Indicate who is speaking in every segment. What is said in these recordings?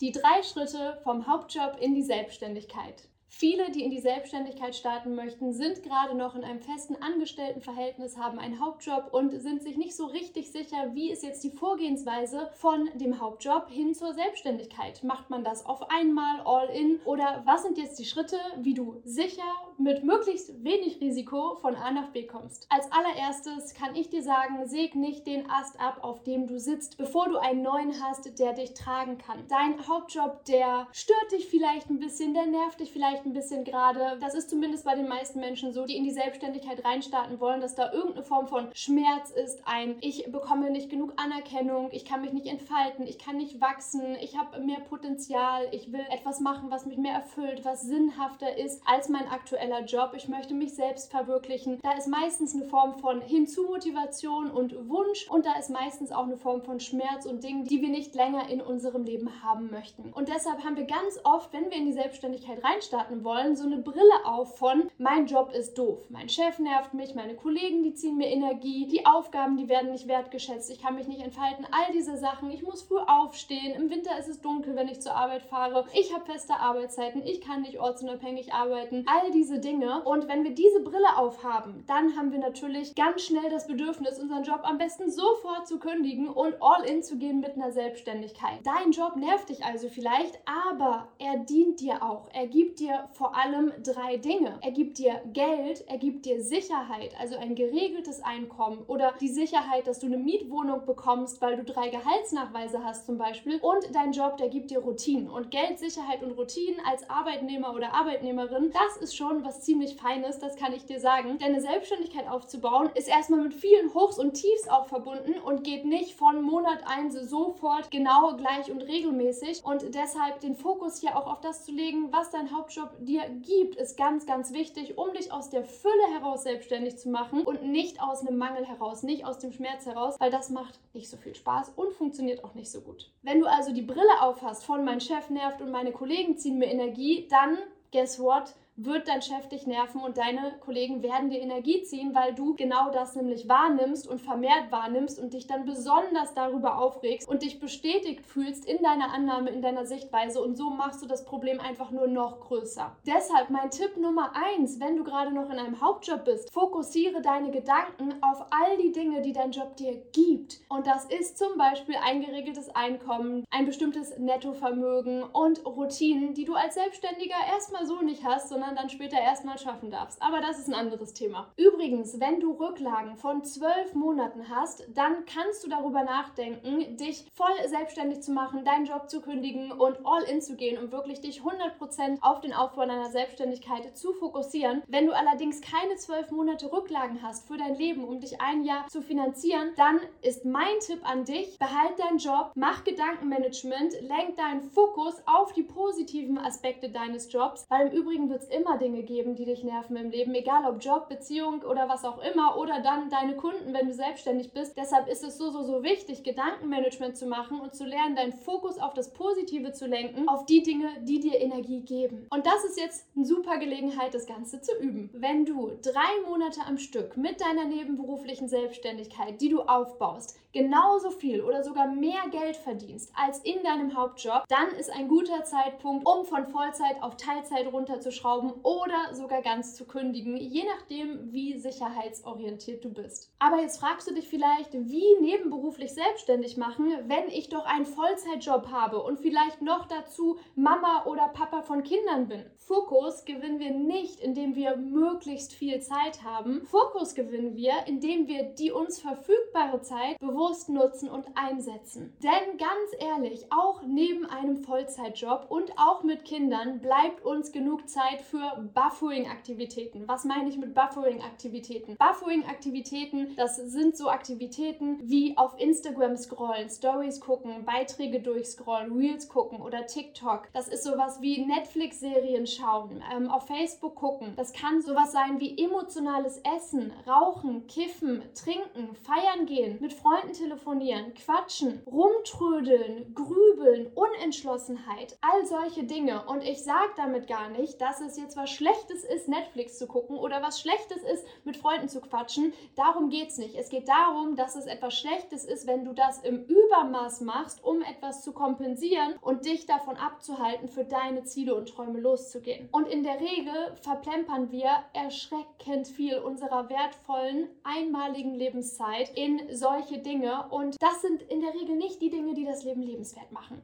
Speaker 1: Die drei Schritte vom Hauptjob in die Selbstständigkeit. Viele, die in die Selbstständigkeit starten möchten, sind gerade noch in einem festen Angestelltenverhältnis, haben einen Hauptjob und sind sich nicht so richtig sicher, wie ist jetzt die Vorgehensweise von dem Hauptjob hin zur Selbstständigkeit. Macht man das auf einmal, all in oder was sind jetzt die Schritte, wie du sicher mit möglichst wenig Risiko von A nach B kommst? Als allererstes kann ich dir sagen, säg nicht den Ast ab, auf dem du sitzt, bevor du einen neuen hast, der dich tragen kann. Dein Hauptjob, der stört dich vielleicht ein bisschen, der nervt dich vielleicht vielleicht ein bisschen gerade, das ist zumindest bei den meisten Menschen so, die in die Selbstständigkeit reinstarten wollen, dass da irgendeine Form von Schmerz ist, ein ich bekomme nicht genug Anerkennung, ich kann mich nicht entfalten, ich kann nicht wachsen, ich habe mehr Potenzial, ich will etwas machen, was mich mehr erfüllt, was sinnhafter ist als mein aktueller Job, ich möchte mich selbst verwirklichen. Da ist meistens eine Form von Hinzumotivation und Wunsch und da ist meistens auch eine Form von Schmerz und Dingen, die wir nicht länger in unserem Leben haben möchten. Und deshalb haben wir ganz oft, wenn wir in die Selbstständigkeit reinstarten, starten wollen, so eine Brille auf von mein Job ist doof, mein Chef nervt mich, meine Kollegen, die ziehen mir Energie, die Aufgaben, die werden nicht wertgeschätzt, ich kann mich nicht entfalten, all diese Sachen, ich muss früh aufstehen, im Winter ist es dunkel, wenn ich zur Arbeit fahre, ich habe feste Arbeitszeiten, ich kann nicht ortsunabhängig arbeiten, all diese Dinge. Und wenn wir diese Brille aufhaben, dann haben wir natürlich ganz schnell das Bedürfnis, unseren Job am besten sofort zu kündigen und all in zu gehen mit einer Selbstständigkeit. Dein Job nervt dich also vielleicht, aber er dient dir auch. Er gibt dir vor allem drei Dinge. Er gibt dir Geld, er gibt dir Sicherheit, also ein geregeltes Einkommen oder die Sicherheit, dass du eine Mietwohnung bekommst, weil du drei Gehaltsnachweise hast zum Beispiel. Und dein Job, der gibt dir Routinen. Und Geld, Sicherheit und Routinen als Arbeitnehmer oder Arbeitnehmerin, das ist schon was ziemlich Feines, das kann ich dir sagen. Deine Selbstständigkeit aufzubauen, ist erstmal mit vielen Hochs und Tiefs auch verbunden und geht nicht von Monat 1 sofort genau gleich und regelmäßig. Und deshalb den Fokus hier auch auf das zu legen, was dein Hauptjob dir gibt, ist ganz, ganz wichtig, um dich aus der Fülle heraus selbstständig zu machen und nicht aus einem Mangel heraus, nicht aus dem Schmerz heraus, weil das macht nicht so viel Spaß und funktioniert auch nicht so gut. Wenn du also die Brille aufhast von mein Chef nervt und meine Kollegen ziehen mir Energie, dann guess what? Wird dein Chef dich nerven und deine Kollegen werden dir Energie ziehen, weil du genau das nämlich wahrnimmst und vermehrt wahrnimmst und dich dann besonders darüber aufregst und dich bestätigt fühlst in deiner Annahme, in deiner Sichtweise und so machst du das Problem einfach nur noch größer. Deshalb mein Tipp Nummer eins, wenn du gerade noch in einem Hauptjob bist, fokussiere deine Gedanken auf all die Dinge, die dein Job dir gibt. Und das ist zum Beispiel ein geregeltes Einkommen, ein bestimmtes Nettovermögen und Routinen, die du als Selbstständiger erstmal so nicht hast, sondern sondern dann später erstmal schaffen darfst. Aber das ist ein anderes Thema. Übrigens, wenn du Rücklagen von zwölf Monaten hast, dann kannst du darüber nachdenken, dich voll selbstständig zu machen, deinen Job zu kündigen und all in zu gehen, um wirklich dich 100% auf den Aufbau deiner Selbstständigkeit zu fokussieren. Wenn du allerdings keine zwölf Monate Rücklagen hast für dein Leben, um dich ein Jahr zu finanzieren, dann ist mein Tipp an dich, behalt deinen Job, mach Gedankenmanagement, lenk deinen Fokus auf die positiven Aspekte deines Jobs, weil im Übrigen wird es immer immer Dinge geben, die dich nerven im Leben, egal ob Job, Beziehung oder was auch immer oder dann deine Kunden, wenn du selbstständig bist. Deshalb ist es so, so, so wichtig, Gedankenmanagement zu machen und zu lernen, deinen Fokus auf das Positive zu lenken, auf die Dinge, die dir Energie geben. Und das ist jetzt eine super Gelegenheit, das Ganze zu üben. Wenn du drei Monate am Stück mit deiner nebenberuflichen Selbstständigkeit, die du aufbaust, genauso viel oder sogar mehr Geld verdienst als in deinem Hauptjob, dann ist ein guter Zeitpunkt, um von Vollzeit auf Teilzeit runterzuschrauben oder sogar ganz zu kündigen, je nachdem, wie sicherheitsorientiert du bist. Aber jetzt fragst du dich vielleicht, wie nebenberuflich selbstständig machen, wenn ich doch einen Vollzeitjob habe und vielleicht noch dazu Mama oder Papa von Kindern bin. Fokus gewinnen wir nicht, indem wir möglichst viel Zeit haben. Fokus gewinnen wir, indem wir die uns verfügbare Zeit bewusst nutzen und einsetzen. Denn ganz ehrlich, auch neben einem Vollzeitjob und auch mit Kindern bleibt uns genug Zeit für Buffering-Aktivitäten. Was meine ich mit Buffering-Aktivitäten? Buffering-Aktivitäten, das sind so Aktivitäten wie auf Instagram scrollen, Stories gucken, Beiträge durchscrollen, Reels gucken oder TikTok. Das ist sowas wie Netflix-Serien schauen, ähm, auf Facebook gucken. Das kann sowas sein wie emotionales Essen, Rauchen, Kiffen, Trinken, Feiern gehen, mit Freunden Freunden telefonieren, quatschen, rumtrödeln, grübeln, Unentschlossenheit, all solche Dinge. Und ich sage damit gar nicht, dass es jetzt was Schlechtes ist, Netflix zu gucken oder was Schlechtes ist, mit Freunden zu quatschen. Darum geht es nicht. Es geht darum, dass es etwas Schlechtes ist, wenn du das im Übermaß machst, um etwas zu kompensieren und dich davon abzuhalten, für deine Ziele und Träume loszugehen. Und in der Regel verplempern wir erschreckend viel unserer wertvollen, einmaligen Lebenszeit in solche Dinge. Und das sind in der Regel nicht die Dinge, die das Leben lebenswert machen.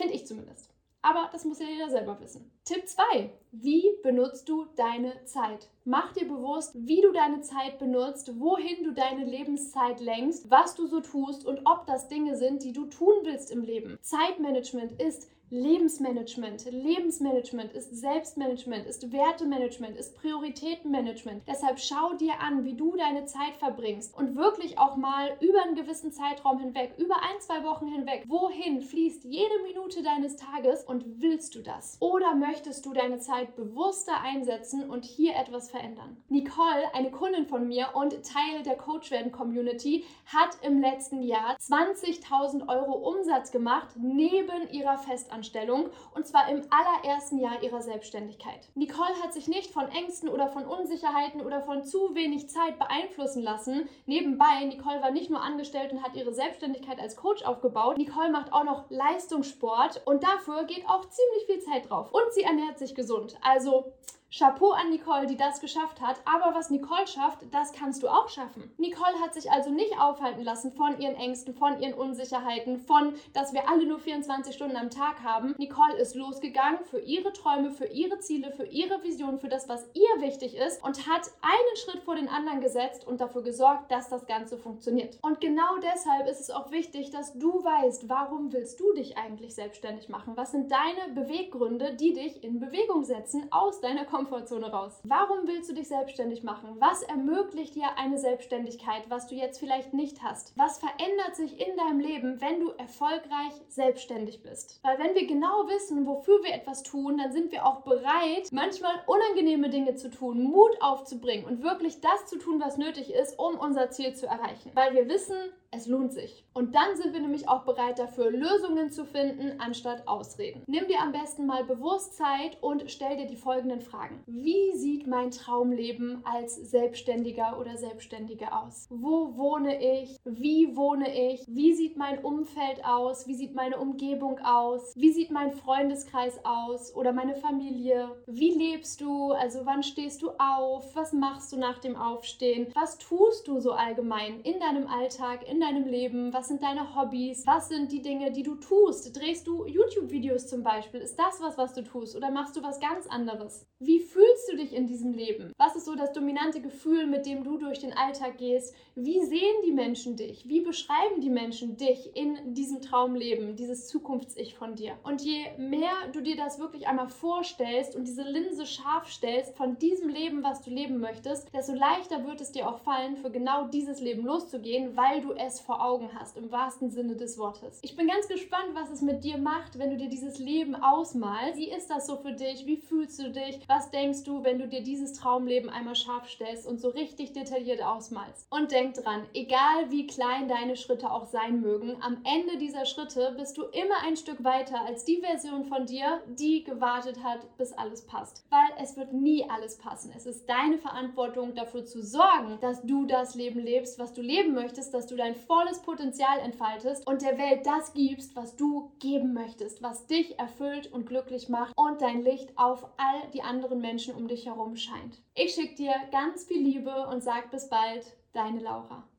Speaker 1: Finde ich zumindest. Aber das muss ja jeder selber wissen. Tipp 2. Wie benutzt du deine Zeit? Mach dir bewusst, wie du deine Zeit benutzt, wohin du deine Lebenszeit lenkst, was du so tust und ob das Dinge sind, die du tun willst im Leben. Zeitmanagement ist Lebensmanagement. Lebensmanagement ist Selbstmanagement, ist Wertemanagement, ist Prioritätenmanagement. Deshalb schau dir an, wie du deine Zeit verbringst und wirklich auch mal über einen gewissen Zeitraum hinweg, über ein, zwei Wochen hinweg, wohin fließt jede Minute deines Tages und willst du das? Oder möchtest du deine Zeit bewusster einsetzen und hier etwas verändern? Nicole, eine Kundin von mir und Teil der Coach werden Community, hat im letzten Jahr 20.000 Euro Umsatz gemacht neben ihrer Festanstellung. Festanstellung und zwar im allerersten Jahr ihrer Selbstständigkeit. Nicole hat sich nicht von Ängsten oder von Unsicherheiten oder von zu wenig Zeit beeinflussen lassen. Nebenbei, Nicole war nicht nur angestellt und hat ihre Selbstständigkeit als Coach aufgebaut, Nicole macht auch noch Leistungssport und dafür geht auch ziemlich viel Zeit drauf. Und sie ernährt sich gesund. Also Chapeau an Nicole, die das geschafft hat. Aber was Nicole schafft, das kannst du auch schaffen. Nicole hat sich also nicht aufhalten lassen von ihren Ängsten, von ihren Unsicherheiten, von, dass wir alle nur 24 Stunden am Tag haben. Nicole ist losgegangen für ihre Träume, für ihre Ziele, für ihre Vision, für das, was ihr wichtig ist und hat einen Schritt vor den anderen gesetzt und dafür gesorgt, dass das Ganze funktioniert. Und genau deshalb ist es auch wichtig, dass du weißt, warum willst du dich eigentlich selbstständig machen? Was sind deine Beweggründe, die dich in Bewegung setzen aus deiner Komfortzone? Komfortzone raus. Warum willst du dich selbstständig machen? Was ermöglicht dir eine Selbstständigkeit, was du jetzt vielleicht nicht hast? Was verändert sich in deinem Leben, wenn du erfolgreich selbstständig bist? Weil wenn wir genau wissen, wofür wir etwas tun, dann sind wir auch bereit, manchmal unangenehme Dinge zu tun, Mut aufzubringen und wirklich das zu tun, was nötig ist, um unser Ziel zu erreichen. Weil wir wissen, es lohnt sich. Und dann sind wir nämlich auch bereit dafür, Lösungen zu finden, anstatt Ausreden. Nimm dir am besten mal bewusst Zeit und stell dir die folgenden Fragen. Wie sieht mein Traumleben als Selbstständiger oder Selbstständige aus? Wo wohne ich? Wie wohne ich? Wie sieht mein Umfeld aus? Wie sieht meine Umgebung aus? Wie sieht mein Freundeskreis aus oder meine Familie? Wie lebst du? Also wann stehst du auf? Was machst du nach dem Aufstehen? Was tust du so allgemein in deinem Alltag, in deinem Leben? Was sind deine Hobbys? Was sind die Dinge, die du tust? Drehst du YouTube-Videos zum Beispiel? Ist das was, was du tust? Oder machst du was ganz anderes? Wie fühlst du dich in diesem Leben? Was ist so das dominante Gefühl, mit dem du durch den Alltag gehst? Wie sehen die Menschen dich? Wie beschreiben die Menschen dich in diesem Traumleben, dieses Zukunfts-Ich von dir? Und je mehr du dir das wirklich einmal vorstellst und diese Linse scharf stellst von diesem Leben, was du leben möchtest, desto leichter wird es dir auch fallen, für genau dieses Leben loszugehen, weil du es es vor Augen hast, im wahrsten Sinne des Wortes. Ich bin ganz gespannt, was es mit dir macht, wenn du dir dieses Leben ausmalst. Wie ist das so für dich? Wie fühlst du dich? Was denkst du, wenn du dir dieses Traumleben einmal scharf stellst und so richtig detailliert ausmalst? Und denk dran, egal wie klein deine Schritte auch sein mögen, am Ende dieser Schritte bist du immer ein Stück weiter als die Version von dir, die gewartet hat, bis alles passt. Weil es wird nie alles passen. Es ist deine Verantwortung, dafür zu sorgen, dass du das Leben lebst, was du leben möchtest, dass du dein volles Potenzial entfaltest und der Welt das gibst, was du geben möchtest, was dich erfüllt und glücklich macht und dein Licht auf all die anderen Menschen um dich herum scheint. Ich schicke dir ganz viel Liebe und sag bis bald, deine Laura.